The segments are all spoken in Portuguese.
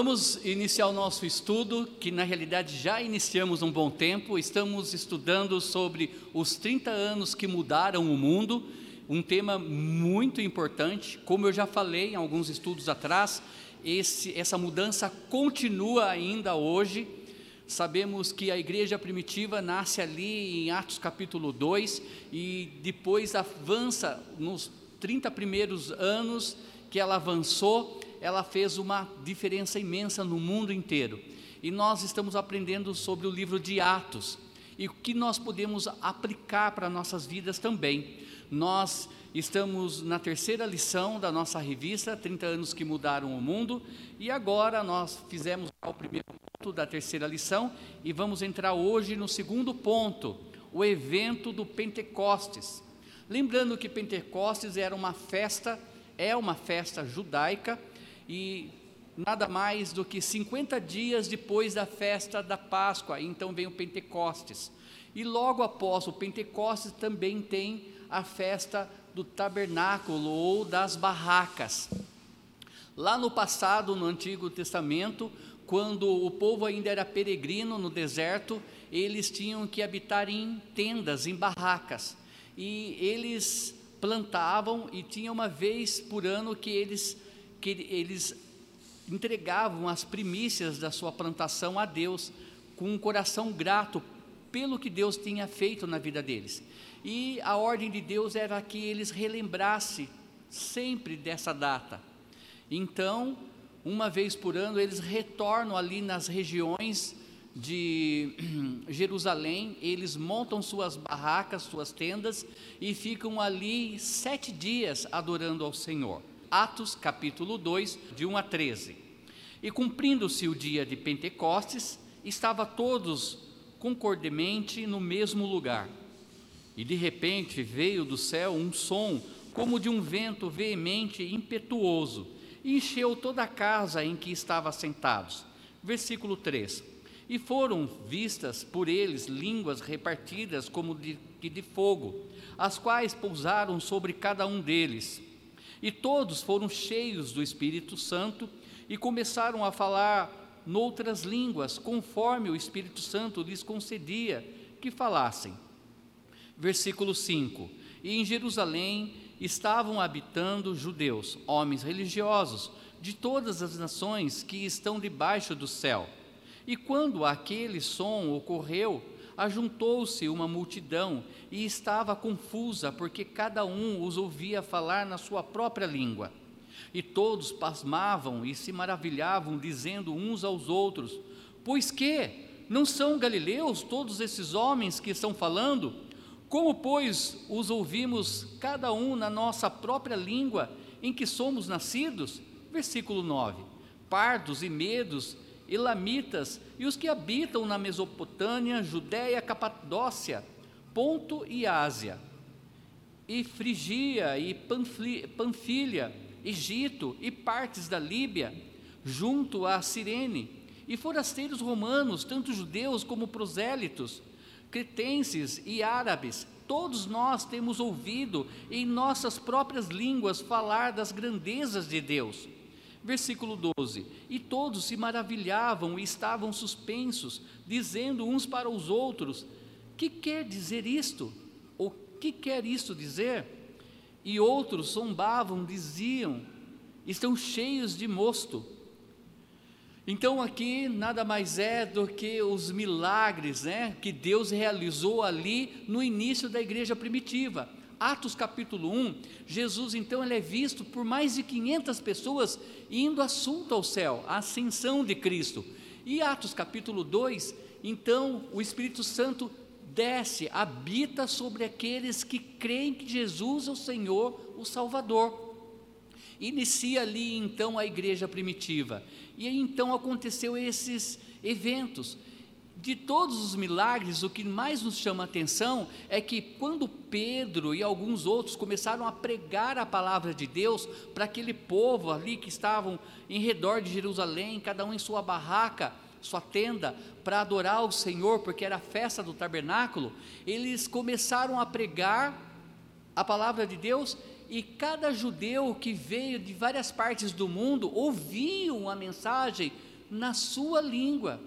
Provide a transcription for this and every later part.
Vamos iniciar o nosso estudo, que na realidade já iniciamos um bom tempo. Estamos estudando sobre os 30 anos que mudaram o mundo, um tema muito importante. Como eu já falei em alguns estudos atrás, esse, essa mudança continua ainda hoje. Sabemos que a igreja primitiva nasce ali em Atos capítulo 2 e depois avança nos 30 primeiros anos que ela avançou, ela fez uma diferença imensa no mundo inteiro. E nós estamos aprendendo sobre o livro de Atos e o que nós podemos aplicar para nossas vidas também. Nós estamos na terceira lição da nossa revista, 30 anos que mudaram o mundo, e agora nós fizemos o primeiro ponto da terceira lição e vamos entrar hoje no segundo ponto, o evento do Pentecostes. Lembrando que Pentecostes era uma festa é uma festa judaica e nada mais do que 50 dias depois da festa da Páscoa, então vem o Pentecostes. E logo após o Pentecostes também tem a festa do tabernáculo ou das barracas. Lá no passado, no Antigo Testamento, quando o povo ainda era peregrino no deserto, eles tinham que habitar em tendas, em barracas. E eles plantavam e tinha uma vez por ano que eles, que eles entregavam as primícias da sua plantação a Deus com um coração grato pelo que Deus tinha feito na vida deles. E a ordem de Deus era que eles relembrassem sempre dessa data. Então, uma vez por ano, eles retornam ali nas regiões de Jerusalém, eles montam suas barracas, suas tendas e ficam ali sete dias adorando ao Senhor. Atos capítulo 2, de 1 a 13. E cumprindo-se o dia de Pentecostes, estava todos concordemente no mesmo lugar. E de repente veio do céu um som como de um vento veemente e impetuoso, e encheu toda a casa em que estavam sentados. Versículo 3 e foram vistas por eles línguas repartidas como de, de fogo, as quais pousaram sobre cada um deles. E todos foram cheios do Espírito Santo e começaram a falar noutras línguas, conforme o Espírito Santo lhes concedia que falassem. Versículo 5: E em Jerusalém estavam habitando judeus, homens religiosos, de todas as nações que estão debaixo do céu. E quando aquele som ocorreu, ajuntou-se uma multidão e estava confusa, porque cada um os ouvia falar na sua própria língua. E todos pasmavam e se maravilhavam, dizendo uns aos outros: Pois que? Não são galileus todos esses homens que estão falando? Como, pois, os ouvimos cada um na nossa própria língua em que somos nascidos? Versículo 9: Pardos e medos elamitas e os que habitam na Mesopotâmia, Judéia, Capadócia, Ponto e Ásia, e Frigia e Panfilha, Egito e partes da Líbia, junto a Cirene, e forasteiros romanos, tanto judeus como prosélitos, cretenses e árabes, todos nós temos ouvido em nossas próprias línguas falar das grandezas de Deus Versículo 12: E todos se maravilhavam e estavam suspensos, dizendo uns para os outros: Que quer dizer isto? Ou que quer isto dizer? E outros zombavam, diziam: Estão cheios de mosto. Então aqui nada mais é do que os milagres, né, que Deus realizou ali no início da igreja primitiva. Atos capítulo 1, Jesus então ele é visto por mais de 500 pessoas indo assunto ao céu, a ascensão de Cristo. E Atos capítulo 2, então o Espírito Santo desce, habita sobre aqueles que creem que Jesus é o Senhor, o Salvador. Inicia ali então a igreja primitiva. E aí então aconteceu esses eventos de todos os milagres, o que mais nos chama a atenção é que quando Pedro e alguns outros começaram a pregar a palavra de Deus para aquele povo ali que estavam em redor de Jerusalém, cada um em sua barraca, sua tenda, para adorar o Senhor, porque era a festa do tabernáculo, eles começaram a pregar a palavra de Deus e cada judeu que veio de várias partes do mundo ouviam a mensagem na sua língua.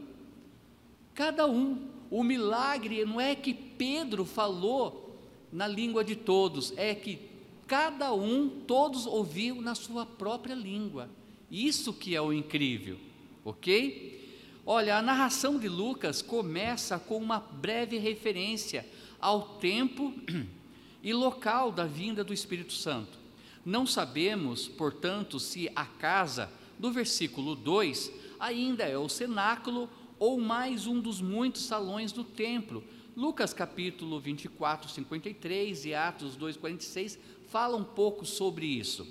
Cada um. O milagre não é que Pedro falou na língua de todos, é que cada um, todos ouviam na sua própria língua. Isso que é o incrível, ok? Olha, a narração de Lucas começa com uma breve referência ao tempo e local da vinda do Espírito Santo. Não sabemos, portanto, se a casa do versículo 2 ainda é o cenáculo ou mais um dos muitos salões do templo. Lucas capítulo 24, 53 e Atos 2, 46 fala um pouco sobre isso.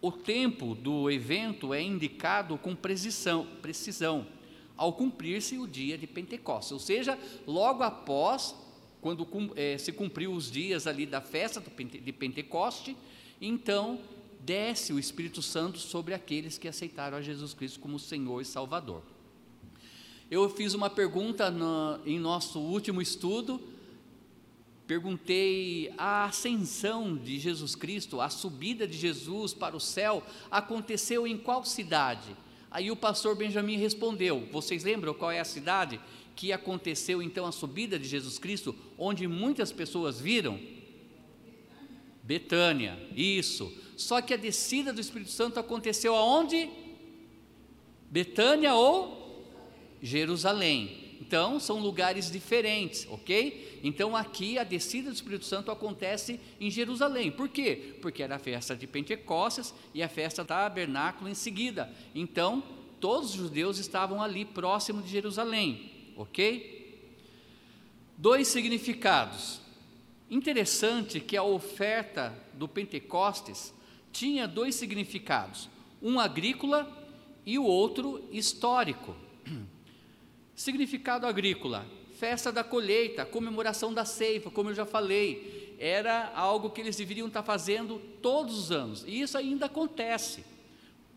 O tempo do evento é indicado com precisão, precisão ao cumprir-se o dia de Pentecostes, ou seja, logo após quando é, se cumpriu os dias ali da festa de Pentecoste, então desce o Espírito Santo sobre aqueles que aceitaram a Jesus Cristo como Senhor e Salvador. Eu fiz uma pergunta no, em nosso último estudo, perguntei a ascensão de Jesus Cristo, a subida de Jesus para o céu, aconteceu em qual cidade? Aí o pastor Benjamin respondeu: Vocês lembram qual é a cidade? que aconteceu então a subida de Jesus Cristo, onde muitas pessoas viram? Betânia, isso. Só que a descida do Espírito Santo aconteceu aonde? Betânia ou Jerusalém. Então, são lugares diferentes, ok? Então, aqui a descida do Espírito Santo acontece em Jerusalém. Por quê? Porque era a festa de Pentecostes e a festa tabernáculo em seguida. Então, todos os judeus estavam ali próximo de Jerusalém ok? Dois significados. Interessante que a oferta do Pentecostes tinha dois significados: um agrícola e o outro histórico. Significado agrícola: festa da colheita, comemoração da ceifa, como eu já falei, era algo que eles deveriam estar fazendo todos os anos, e isso ainda acontece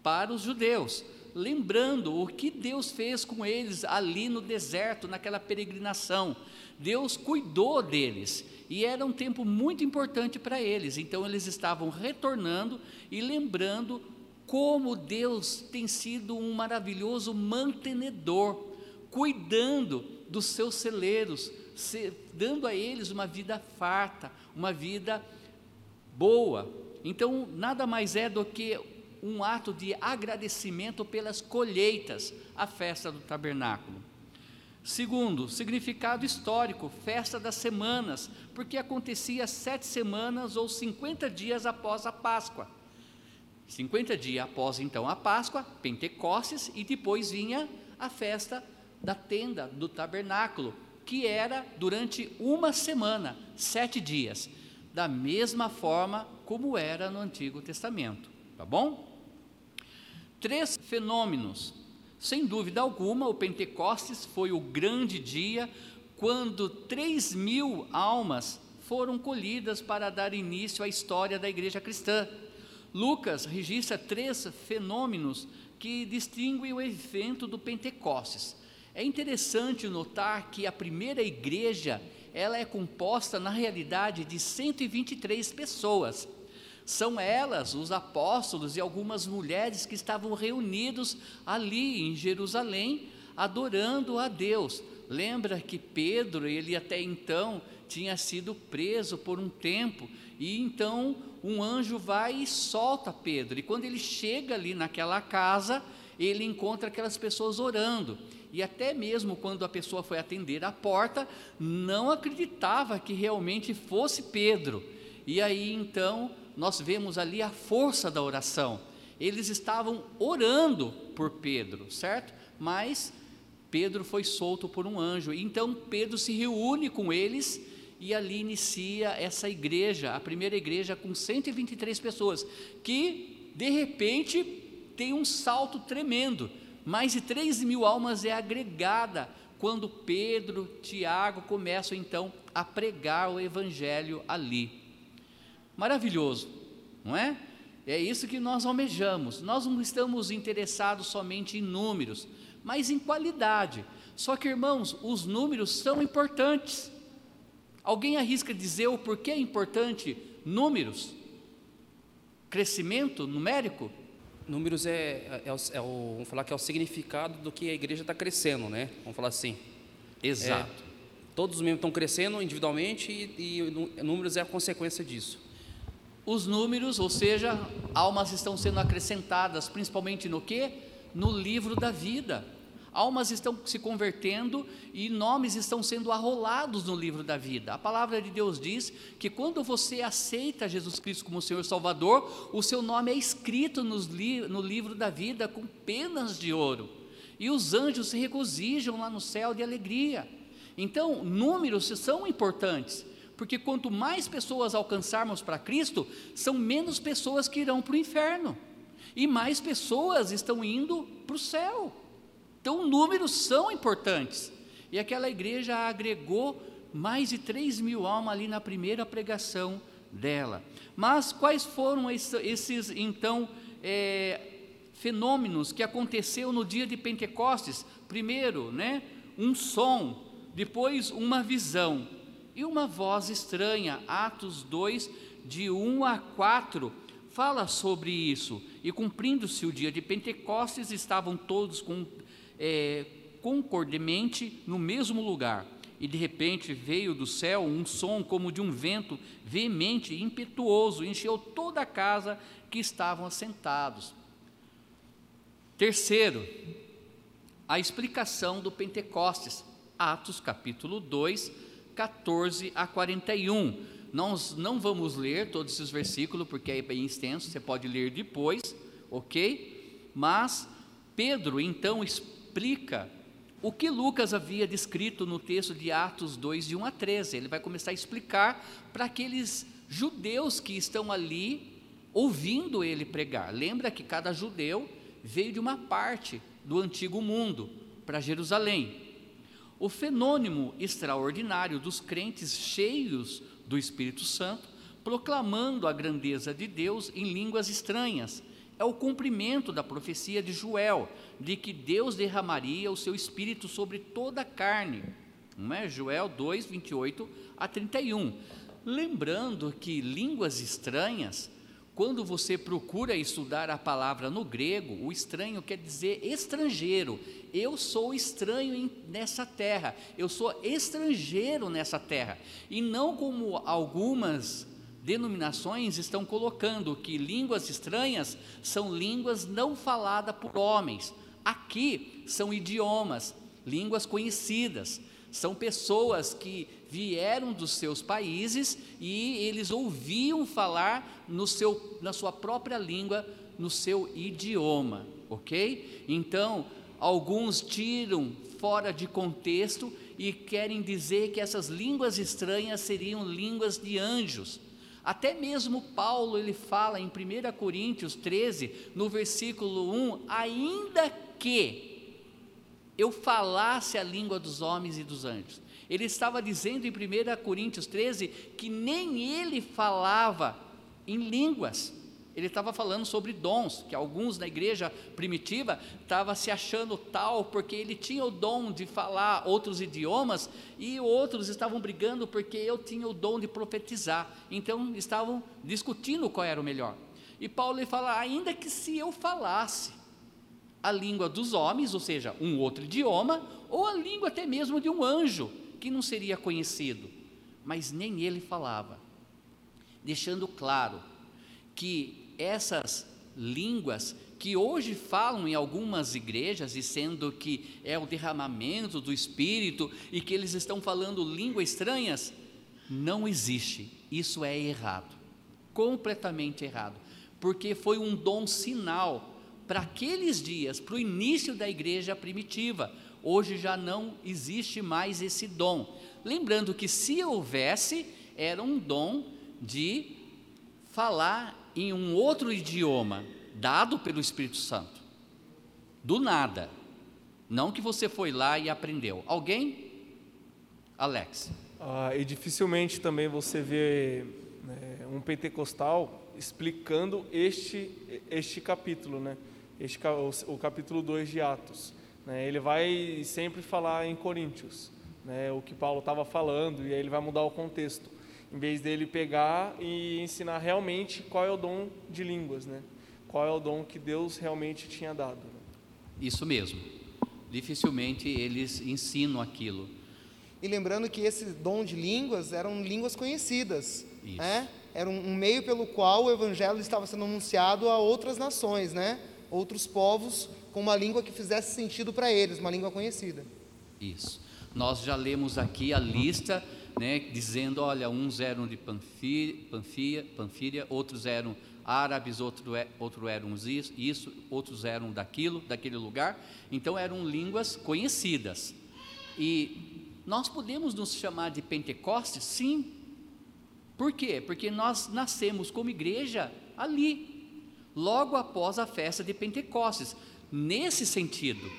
para os judeus lembrando o que Deus fez com eles ali no deserto, naquela peregrinação. Deus cuidou deles e era um tempo muito importante para eles. Então eles estavam retornando e lembrando como Deus tem sido um maravilhoso mantenedor, cuidando dos seus celeiros, dando a eles uma vida farta, uma vida boa. Então, nada mais é do que um ato de agradecimento pelas colheitas, a festa do tabernáculo. Segundo, significado histórico, festa das semanas, porque acontecia sete semanas ou 50 dias após a Páscoa. 50 dias após então a Páscoa, Pentecostes, e depois vinha a festa da tenda, do tabernáculo, que era durante uma semana, sete dias, da mesma forma como era no Antigo Testamento. Tá bom? três fenômenos. Sem dúvida alguma, o Pentecostes foi o grande dia quando três mil almas foram colhidas para dar início à história da igreja cristã. Lucas registra três fenômenos que distinguem o evento do Pentecostes. É interessante notar que a primeira igreja, ela é composta na realidade de 123 pessoas. São elas, os apóstolos e algumas mulheres que estavam reunidos ali em Jerusalém, adorando a Deus. Lembra que Pedro, ele até então tinha sido preso por um tempo, e então um anjo vai e solta Pedro. E quando ele chega ali naquela casa, ele encontra aquelas pessoas orando. E até mesmo quando a pessoa foi atender a porta, não acreditava que realmente fosse Pedro. E aí então nós vemos ali a força da oração. Eles estavam orando por Pedro, certo? Mas Pedro foi solto por um anjo. Então Pedro se reúne com eles e ali inicia essa igreja, a primeira igreja com 123 pessoas, que de repente tem um salto tremendo. Mais de 3 mil almas é agregada quando Pedro, Tiago começam então a pregar o evangelho ali. Maravilhoso, não é? É isso que nós almejamos. Nós não estamos interessados somente em números, mas em qualidade. Só que, irmãos, os números são importantes. Alguém arrisca dizer o porquê é importante números? crescimento numérico? Números é, é, é, o, vamos falar que é o significado do que a igreja está crescendo, né? Vamos falar assim. Exato. É, todos os membros estão crescendo individualmente e, e números é a consequência disso. Os números, ou seja, almas estão sendo acrescentadas, principalmente no que? No livro da vida. Almas estão se convertendo e nomes estão sendo arrolados no livro da vida. A palavra de Deus diz que quando você aceita Jesus Cristo como Senhor Salvador, o seu nome é escrito li no livro da vida com penas de ouro. E os anjos se regozijam lá no céu de alegria. Então, números são importantes, porque quanto mais pessoas alcançarmos para Cristo, são menos pessoas que irão para o inferno, e mais pessoas estão indo para o céu. Então, números são importantes. E aquela igreja agregou mais de 3 mil almas ali na primeira pregação dela. Mas quais foram esses, então, é, fenômenos que aconteceu no dia de Pentecostes? Primeiro, né, um som, depois uma visão e uma voz estranha. Atos 2, de 1 a 4, fala sobre isso. E cumprindo-se o dia de Pentecostes, estavam todos com é, concordemente no mesmo lugar. E de repente veio do céu um som como de um vento veemente e impetuoso, encheu toda a casa que estavam assentados. Terceiro, a explicação do Pentecostes, Atos capítulo 2, 14 a 41. Nós não vamos ler todos esses versículos porque é bem extenso, você pode ler depois, ok? Mas Pedro então explica explica o que Lucas havia descrito no texto de Atos 2, de 1 a 13. Ele vai começar a explicar para aqueles judeus que estão ali ouvindo ele pregar. Lembra que cada judeu veio de uma parte do antigo mundo para Jerusalém. O fenômeno extraordinário dos crentes cheios do Espírito Santo, proclamando a grandeza de Deus em línguas estranhas, é o cumprimento da profecia de Joel, de que Deus derramaria o seu espírito sobre toda a carne. Não é? Joel 2, 28 a 31. Lembrando que línguas estranhas, quando você procura estudar a palavra no grego, o estranho quer dizer estrangeiro. Eu sou estranho nessa terra, eu sou estrangeiro nessa terra. E não como algumas denominações estão colocando que línguas estranhas são línguas não faladas por homens. Aqui são idiomas, línguas conhecidas, são pessoas que vieram dos seus países e eles ouviam falar no seu, na sua própria língua, no seu idioma, ok? Então, alguns tiram fora de contexto e querem dizer que essas línguas estranhas seriam línguas de anjos. Até mesmo Paulo ele fala em 1 Coríntios 13, no versículo 1, ainda que eu falasse a língua dos homens e dos anjos. Ele estava dizendo em 1 Coríntios 13 que nem ele falava em línguas. Ele estava falando sobre dons, que alguns na igreja primitiva estavam se achando tal porque ele tinha o dom de falar outros idiomas e outros estavam brigando porque eu tinha o dom de profetizar. Então estavam discutindo qual era o melhor. E Paulo ele fala: ainda que se eu falasse a língua dos homens, ou seja, um outro idioma, ou a língua até mesmo de um anjo, que não seria conhecido, mas nem ele falava, deixando claro que essas línguas que hoje falam em algumas igrejas, dizendo que é o derramamento do Espírito e que eles estão falando línguas estranhas, não existe. Isso é errado, completamente errado, porque foi um dom sinal para aqueles dias, para o início da igreja primitiva. Hoje já não existe mais esse dom. Lembrando que se houvesse, era um dom de falar em um outro idioma, dado pelo Espírito Santo. Do nada. Não que você foi lá e aprendeu. Alguém? Alex. Ah, e dificilmente também você vê né, um pentecostal explicando este, este capítulo, né? Este, o, o capítulo 2 de Atos. Né? Ele vai sempre falar em Coríntios, né? o que Paulo estava falando, e aí ele vai mudar o contexto. Em vez dele pegar e ensinar realmente qual é o dom de línguas, né? Qual é o dom que Deus realmente tinha dado. Né? Isso mesmo. Dificilmente eles ensinam aquilo. E lembrando que esse dom de línguas eram línguas conhecidas, Isso. né? Era um, um meio pelo qual o evangelho estava sendo anunciado a outras nações, né? Outros povos com uma língua que fizesse sentido para eles, uma língua conhecida. Isso. Nós já lemos aqui a lista, né, dizendo, olha, uns eram de Panfíria, Panfíria outros eram árabes, outro, é, outro eram isso, isso, outros eram daquilo, daquele lugar. Então eram línguas conhecidas. E nós podemos nos chamar de Pentecostes? Sim. Por quê? Porque nós nascemos como igreja ali, logo após a festa de Pentecostes. Nesse sentido,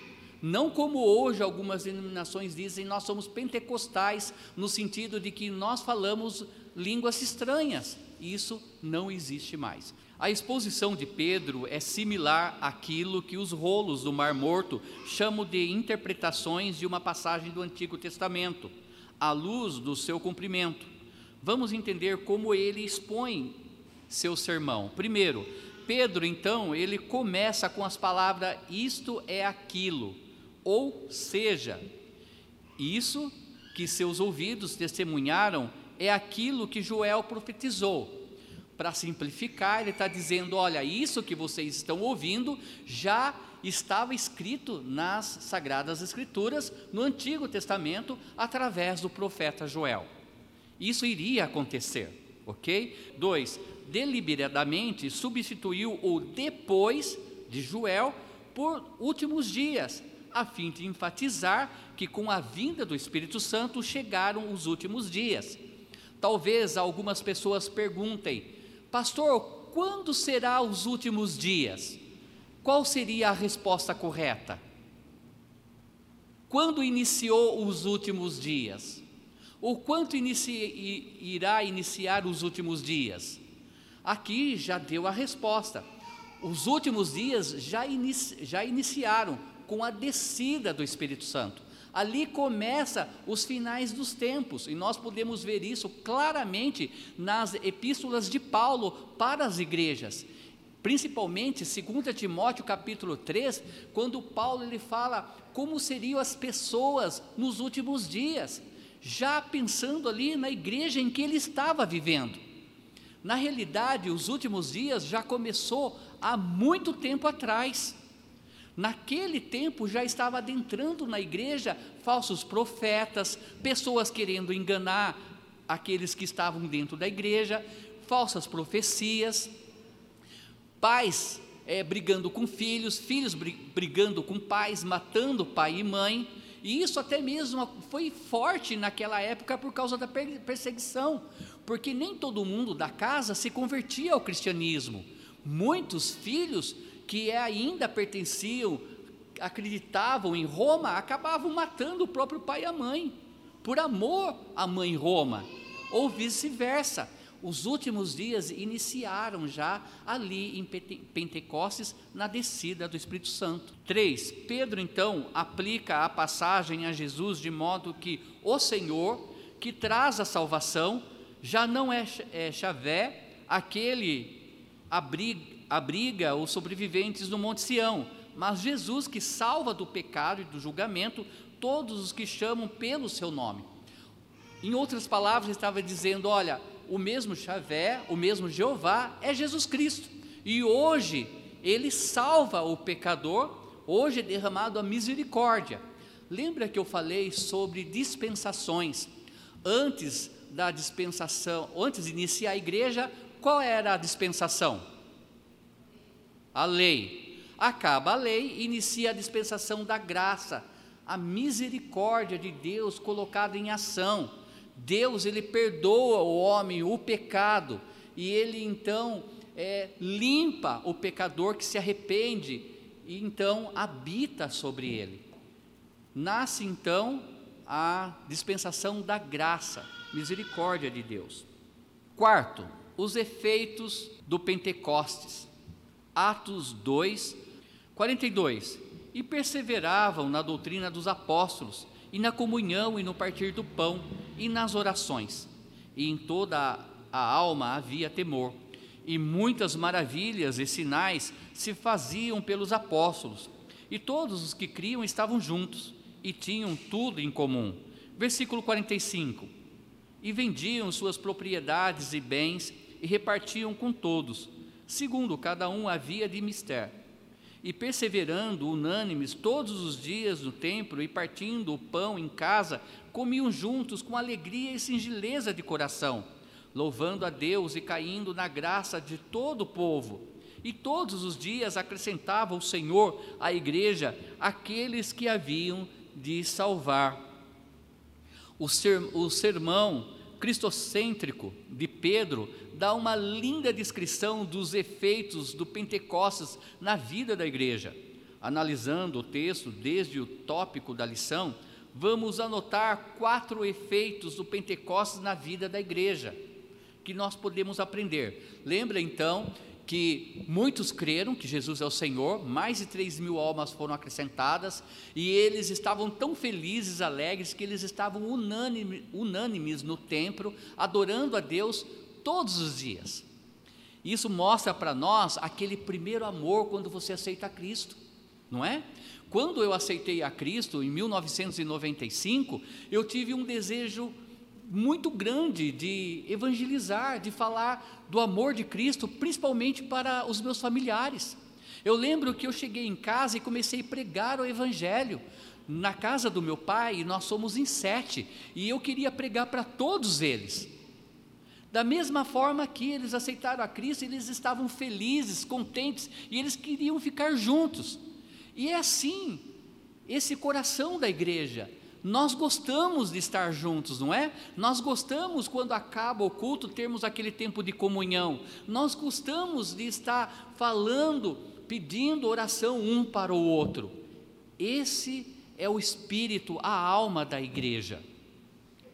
não como hoje algumas denominações dizem, nós somos pentecostais, no sentido de que nós falamos línguas estranhas. Isso não existe mais. A exposição de Pedro é similar àquilo que os rolos do Mar Morto chamam de interpretações de uma passagem do Antigo Testamento, à luz do seu cumprimento. Vamos entender como ele expõe seu sermão. Primeiro, Pedro, então, ele começa com as palavras: isto é aquilo, ou seja, isso que seus ouvidos testemunharam é aquilo que Joel profetizou. Para simplificar, ele está dizendo: olha, isso que vocês estão ouvindo já estava escrito nas Sagradas Escrituras, no Antigo Testamento, através do profeta Joel. Isso iria acontecer, ok? Dois, deliberadamente substituiu o depois de Joel por últimos dias, a fim de enfatizar que com a vinda do Espírito Santo chegaram os últimos dias. Talvez algumas pessoas perguntem, pastor, quando será os últimos dias? Qual seria a resposta correta? Quando iniciou os últimos dias? Ou quanto inici, irá iniciar os últimos dias? Aqui já deu a resposta. Os últimos dias já, inici, já iniciaram com a descida do Espírito Santo. Ali começa os finais dos tempos, e nós podemos ver isso claramente nas epístolas de Paulo para as igrejas. Principalmente 2 Timóteo capítulo 3, quando Paulo ele fala como seriam as pessoas nos últimos dias, já pensando ali na igreja em que ele estava vivendo. Na realidade, os últimos dias já começou há muito tempo atrás. Naquele tempo já estava adentrando na igreja falsos profetas, pessoas querendo enganar aqueles que estavam dentro da igreja, falsas profecias, pais é, brigando com filhos, filhos brigando com pais, matando pai e mãe, e isso até mesmo foi forte naquela época por causa da perseguição, porque nem todo mundo da casa se convertia ao cristianismo. Muitos filhos que ainda pertenciam, acreditavam em Roma, acabavam matando o próprio pai e a mãe, por amor à mãe Roma, ou vice-versa. Os últimos dias iniciaram já ali em Pentecostes, na descida do Espírito Santo. 3. Pedro então aplica a passagem a Jesus de modo que o Senhor, que traz a salvação, já não é, é Xavé, aquele abriga, abriga os sobreviventes do Monte Sião, mas Jesus que salva do pecado e do julgamento todos os que chamam pelo seu nome. Em outras palavras, estava dizendo: olha, o mesmo Xavé, o mesmo Jeová é Jesus Cristo, e hoje ele salva o pecador, hoje é derramado a misericórdia. Lembra que eu falei sobre dispensações? Antes da dispensação, antes de iniciar a igreja, qual era a dispensação? A lei. Acaba a lei, inicia a dispensação da graça, a misericórdia de Deus colocada em ação. Deus, ele perdoa o homem o pecado e ele então é, limpa o pecador que se arrepende e então habita sobre ele. Nasce então a dispensação da graça, misericórdia de Deus. Quarto, os efeitos do Pentecostes. Atos 2, 42. E perseveravam na doutrina dos apóstolos, e na comunhão, e no partir do pão, e nas orações. e em toda a alma havia temor. E muitas maravilhas e sinais se faziam pelos apóstolos, e todos os que criam estavam juntos e tinham tudo em comum. Versículo 45: E vendiam suas propriedades e bens e repartiam com todos, segundo cada um havia de mister. E perseverando unânimes todos os dias no templo e partindo o pão em casa, comiam juntos com alegria e singeleza de coração, louvando a Deus e caindo na graça de todo o povo. E todos os dias acrescentava o Senhor à igreja aqueles que haviam de salvar. O, ser, o sermão cristocêntrico de Pedro dá uma linda descrição dos efeitos do Pentecostes na vida da igreja. Analisando o texto desde o tópico da lição, vamos anotar quatro efeitos do Pentecostes na vida da igreja que nós podemos aprender. Lembra então que muitos creram que Jesus é o Senhor, mais de 3 mil almas foram acrescentadas, e eles estavam tão felizes, alegres, que eles estavam unânime, unânimes no templo, adorando a Deus todos os dias. Isso mostra para nós aquele primeiro amor quando você aceita Cristo, não é? Quando eu aceitei a Cristo em 1995, eu tive um desejo muito grande de evangelizar, de falar do amor de Cristo, principalmente para os meus familiares. Eu lembro que eu cheguei em casa e comecei a pregar o Evangelho na casa do meu pai, e nós somos em sete, e eu queria pregar para todos eles. Da mesma forma que eles aceitaram a Cristo, eles estavam felizes, contentes, e eles queriam ficar juntos. E é assim, esse coração da igreja. Nós gostamos de estar juntos, não é? Nós gostamos quando acaba o culto termos aquele tempo de comunhão. Nós gostamos de estar falando, pedindo oração um para o outro. Esse é o espírito, a alma da igreja.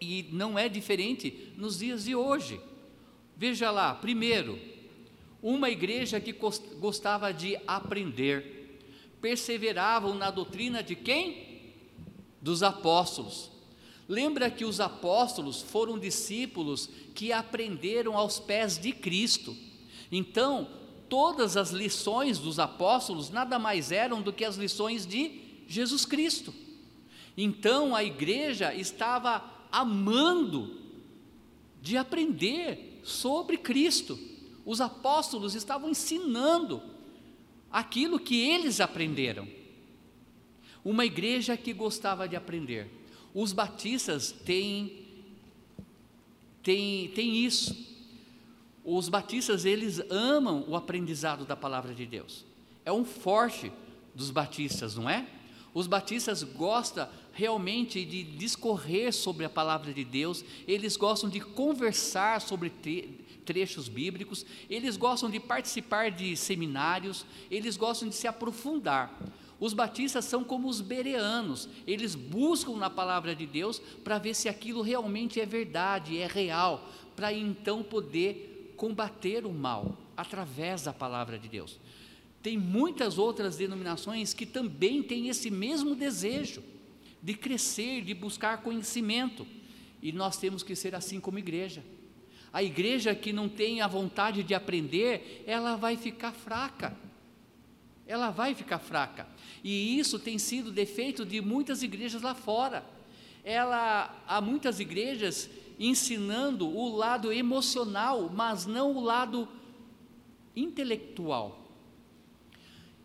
E não é diferente nos dias de hoje. Veja lá, primeiro, uma igreja que gostava de aprender, perseveravam na doutrina de quem? dos apóstolos. Lembra que os apóstolos foram discípulos que aprenderam aos pés de Cristo. Então, todas as lições dos apóstolos nada mais eram do que as lições de Jesus Cristo. Então, a igreja estava amando de aprender sobre Cristo. Os apóstolos estavam ensinando aquilo que eles aprenderam. Uma igreja que gostava de aprender. Os batistas têm, têm, têm isso. Os batistas, eles amam o aprendizado da palavra de Deus. É um forte dos batistas, não é? Os batistas gostam realmente de discorrer sobre a palavra de Deus, eles gostam de conversar sobre trechos bíblicos, eles gostam de participar de seminários, eles gostam de se aprofundar. Os batistas são como os bereanos, eles buscam na palavra de Deus para ver se aquilo realmente é verdade, é real, para então poder combater o mal através da palavra de Deus. Tem muitas outras denominações que também têm esse mesmo desejo de crescer, de buscar conhecimento, e nós temos que ser assim como igreja. A igreja que não tem a vontade de aprender, ela vai ficar fraca ela vai ficar fraca. E isso tem sido defeito de muitas igrejas lá fora. Ela há muitas igrejas ensinando o lado emocional, mas não o lado intelectual.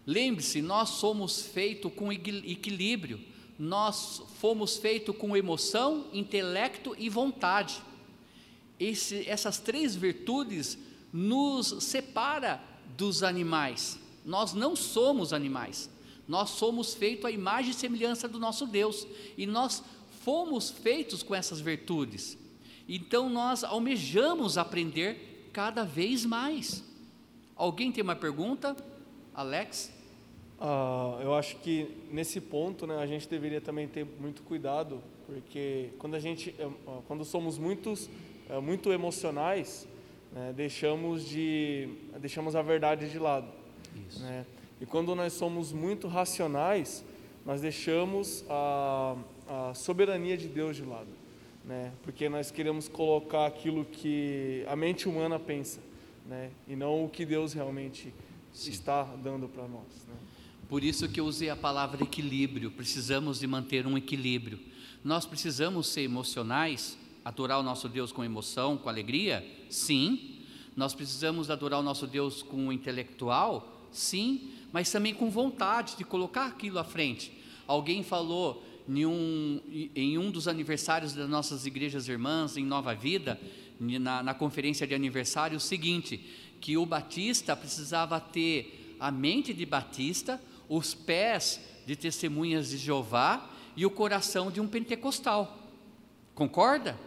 Lembre-se, nós somos feitos com equilíbrio. Nós fomos feitos com emoção, intelecto e vontade. Esse, essas três virtudes nos separa dos animais. Nós não somos animais. Nós somos feitos à imagem e semelhança do nosso Deus. E nós fomos feitos com essas virtudes. Então nós almejamos aprender cada vez mais. Alguém tem uma pergunta? Alex? Ah, eu acho que nesse ponto né, a gente deveria também ter muito cuidado, porque quando a gente, eh, quando somos muitos, eh, muito emocionais, né, deixamos de, deixamos a verdade de lado. Né? E quando nós somos muito racionais, nós deixamos a, a soberania de Deus de lado. né? Porque nós queremos colocar aquilo que a mente humana pensa, né? E não o que Deus realmente Sim. está dando para nós, né? Por isso que eu usei a palavra equilíbrio. Precisamos de manter um equilíbrio. Nós precisamos ser emocionais, adorar o nosso Deus com emoção, com alegria? Sim. Nós precisamos adorar o nosso Deus com o intelectual? Sim. Mas também com vontade de colocar aquilo à frente. Alguém falou em um, em um dos aniversários das nossas igrejas irmãs, em Nova Vida, na, na conferência de aniversário, o seguinte: que o Batista precisava ter a mente de Batista, os pés de testemunhas de Jeová e o coração de um pentecostal. Concorda?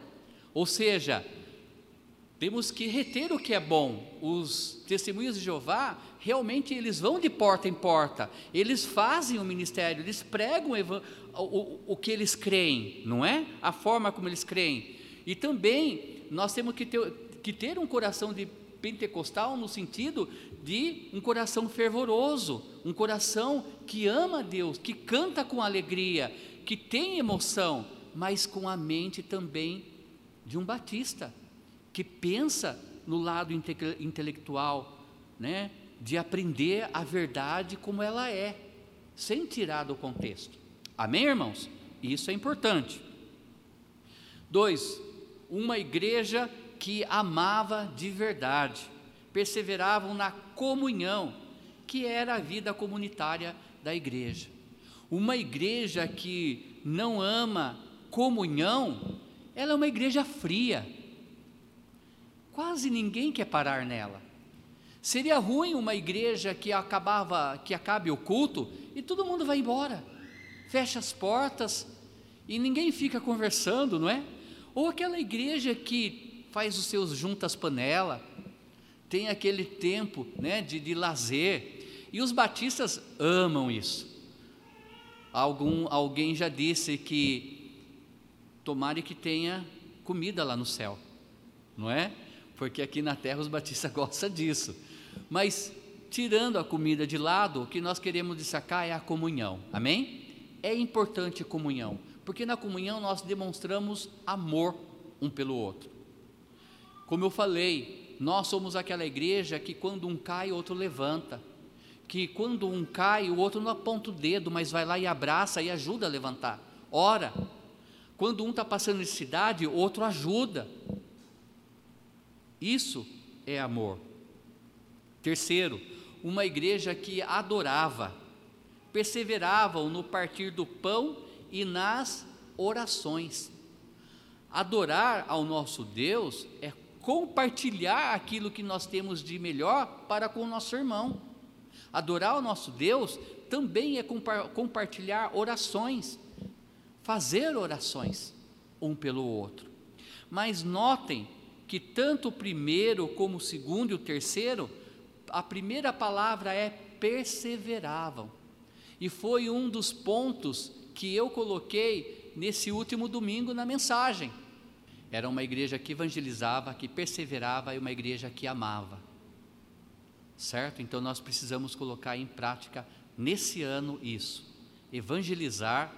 Ou seja, temos que reter o que é bom. Os testemunhas de Jeová, realmente eles vão de porta em porta, eles fazem o ministério, eles pregam o, o, o que eles creem, não é? A forma como eles creem. E também nós temos que ter, que ter um coração de pentecostal no sentido de um coração fervoroso, um coração que ama Deus, que canta com alegria, que tem emoção, mas com a mente também de um batista, que pensa no lado inte intelectual, né, de aprender a verdade como ela é, sem tirar do contexto. Amém, irmãos? Isso é importante. Dois, uma igreja que amava de verdade, perseveravam na comunhão, que era a vida comunitária da igreja. Uma igreja que não ama comunhão, ela é uma igreja fria. Quase ninguém quer parar nela. Seria ruim uma igreja que acabava, que acabe o culto e todo mundo vai embora. Fecha as portas e ninguém fica conversando, não é? Ou aquela igreja que faz os seus juntas panela, tem aquele tempo, né, de, de lazer. E os batistas amam isso. Algum, alguém já disse que tomare que tenha comida lá no céu, não é? Porque aqui na terra os batistas gostam disso. Mas tirando a comida de lado, o que nós queremos destacar é a comunhão. Amém? É importante comunhão, porque na comunhão nós demonstramos amor um pelo outro. Como eu falei, nós somos aquela igreja que quando um cai, outro levanta que quando um cai, o outro não aponta o dedo, mas vai lá e abraça e ajuda a levantar. Ora, quando um está passando necessidade, o outro ajuda. Isso é amor. Terceiro, uma igreja que adorava, perseveravam no partir do pão e nas orações. Adorar ao nosso Deus é compartilhar aquilo que nós temos de melhor para com o nosso irmão. Adorar o nosso Deus também é compartilhar orações, fazer orações um pelo outro. Mas notem que tanto o primeiro como o segundo e o terceiro, a primeira palavra é perseveravam. E foi um dos pontos que eu coloquei nesse último domingo na mensagem. Era uma igreja que evangelizava, que perseverava e uma igreja que amava certo? Então nós precisamos colocar em prática nesse ano isso: evangelizar,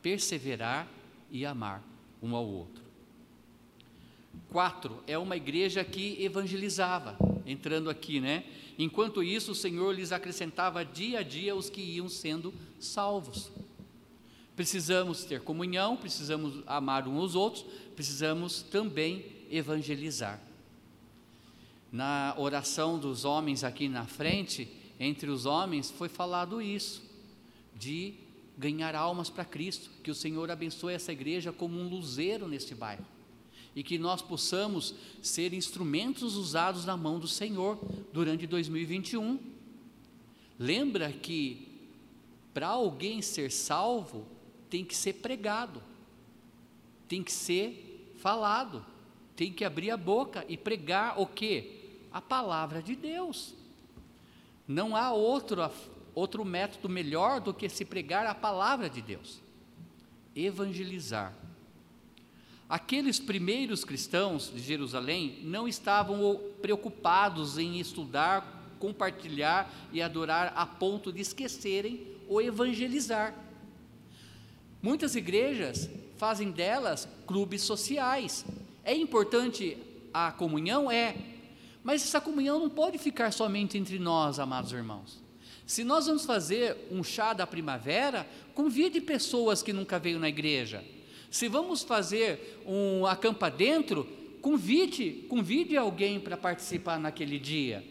perseverar e amar um ao outro. Quatro, é uma igreja que evangelizava, entrando aqui, né? Enquanto isso, o Senhor lhes acrescentava dia a dia os que iam sendo salvos. Precisamos ter comunhão, precisamos amar uns aos outros, precisamos também evangelizar na oração dos homens aqui na frente, entre os homens, foi falado isso, de ganhar almas para Cristo, que o Senhor abençoe essa igreja como um luzeiro neste bairro, e que nós possamos ser instrumentos usados na mão do Senhor durante 2021. Lembra que para alguém ser salvo, tem que ser pregado, tem que ser falado, tem que abrir a boca e pregar o que? A palavra de Deus. Não há outro, outro método melhor do que se pregar a palavra de Deus. Evangelizar. Aqueles primeiros cristãos de Jerusalém não estavam preocupados em estudar, compartilhar e adorar a ponto de esquecerem o evangelizar. Muitas igrejas fazem delas clubes sociais. É importante a comunhão? É. Mas essa comunhão não pode ficar somente entre nós, amados irmãos. Se nós vamos fazer um chá da primavera, convide pessoas que nunca veio na igreja. Se vamos fazer um acampa dentro, convide, convide alguém para participar naquele dia.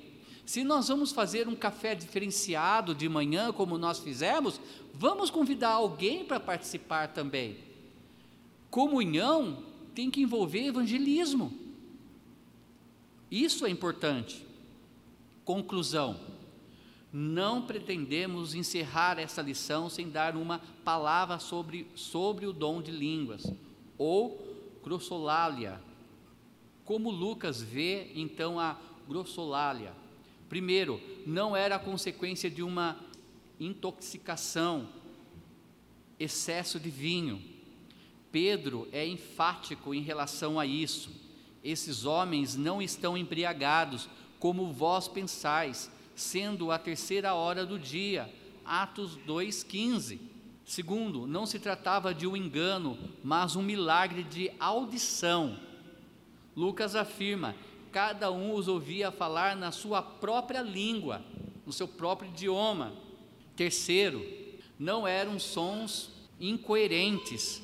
Se nós vamos fazer um café diferenciado de manhã, como nós fizemos, vamos convidar alguém para participar também. Comunhão tem que envolver evangelismo. Isso é importante. Conclusão: não pretendemos encerrar essa lição sem dar uma palavra sobre, sobre o dom de línguas, ou grossolalia. Como Lucas vê então a grossolalia? Primeiro, não era consequência de uma intoxicação, excesso de vinho. Pedro é enfático em relação a isso. Esses homens não estão embriagados, como vós pensais, sendo a terceira hora do dia. Atos 2,15. Segundo, não se tratava de um engano, mas um milagre de audição. Lucas afirma: cada um os ouvia falar na sua própria língua, no seu próprio idioma. Terceiro, não eram sons incoerentes.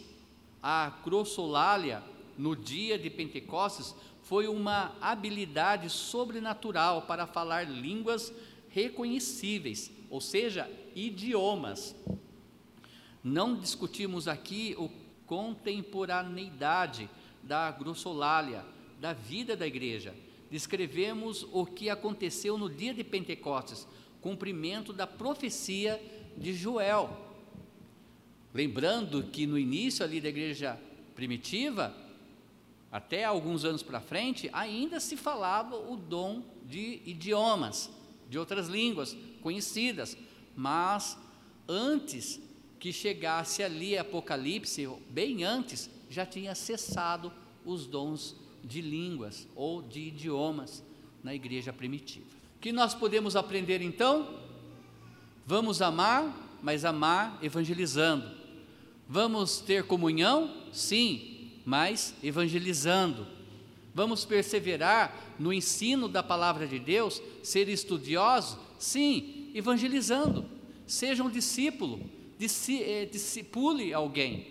A grossolalia no dia de Pentecostes foi uma habilidade sobrenatural para falar línguas reconhecíveis, ou seja, idiomas. Não discutimos aqui a contemporaneidade da grossolalia, da vida da igreja. Descrevemos o que aconteceu no dia de Pentecostes, cumprimento da profecia de Joel. Lembrando que no início ali da igreja primitiva, até alguns anos para frente, ainda se falava o dom de idiomas, de outras línguas conhecidas, mas antes que chegasse ali Apocalipse, bem antes, já tinha cessado os dons de línguas ou de idiomas na igreja primitiva. O que nós podemos aprender então? Vamos amar, mas amar evangelizando. Vamos ter comunhão? Sim, mas evangelizando. Vamos perseverar no ensino da palavra de Deus, ser estudiosos? Sim, evangelizando. Seja um discípulo, eh, discipule alguém.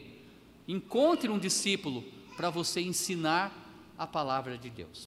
Encontre um discípulo para você ensinar a palavra de Deus.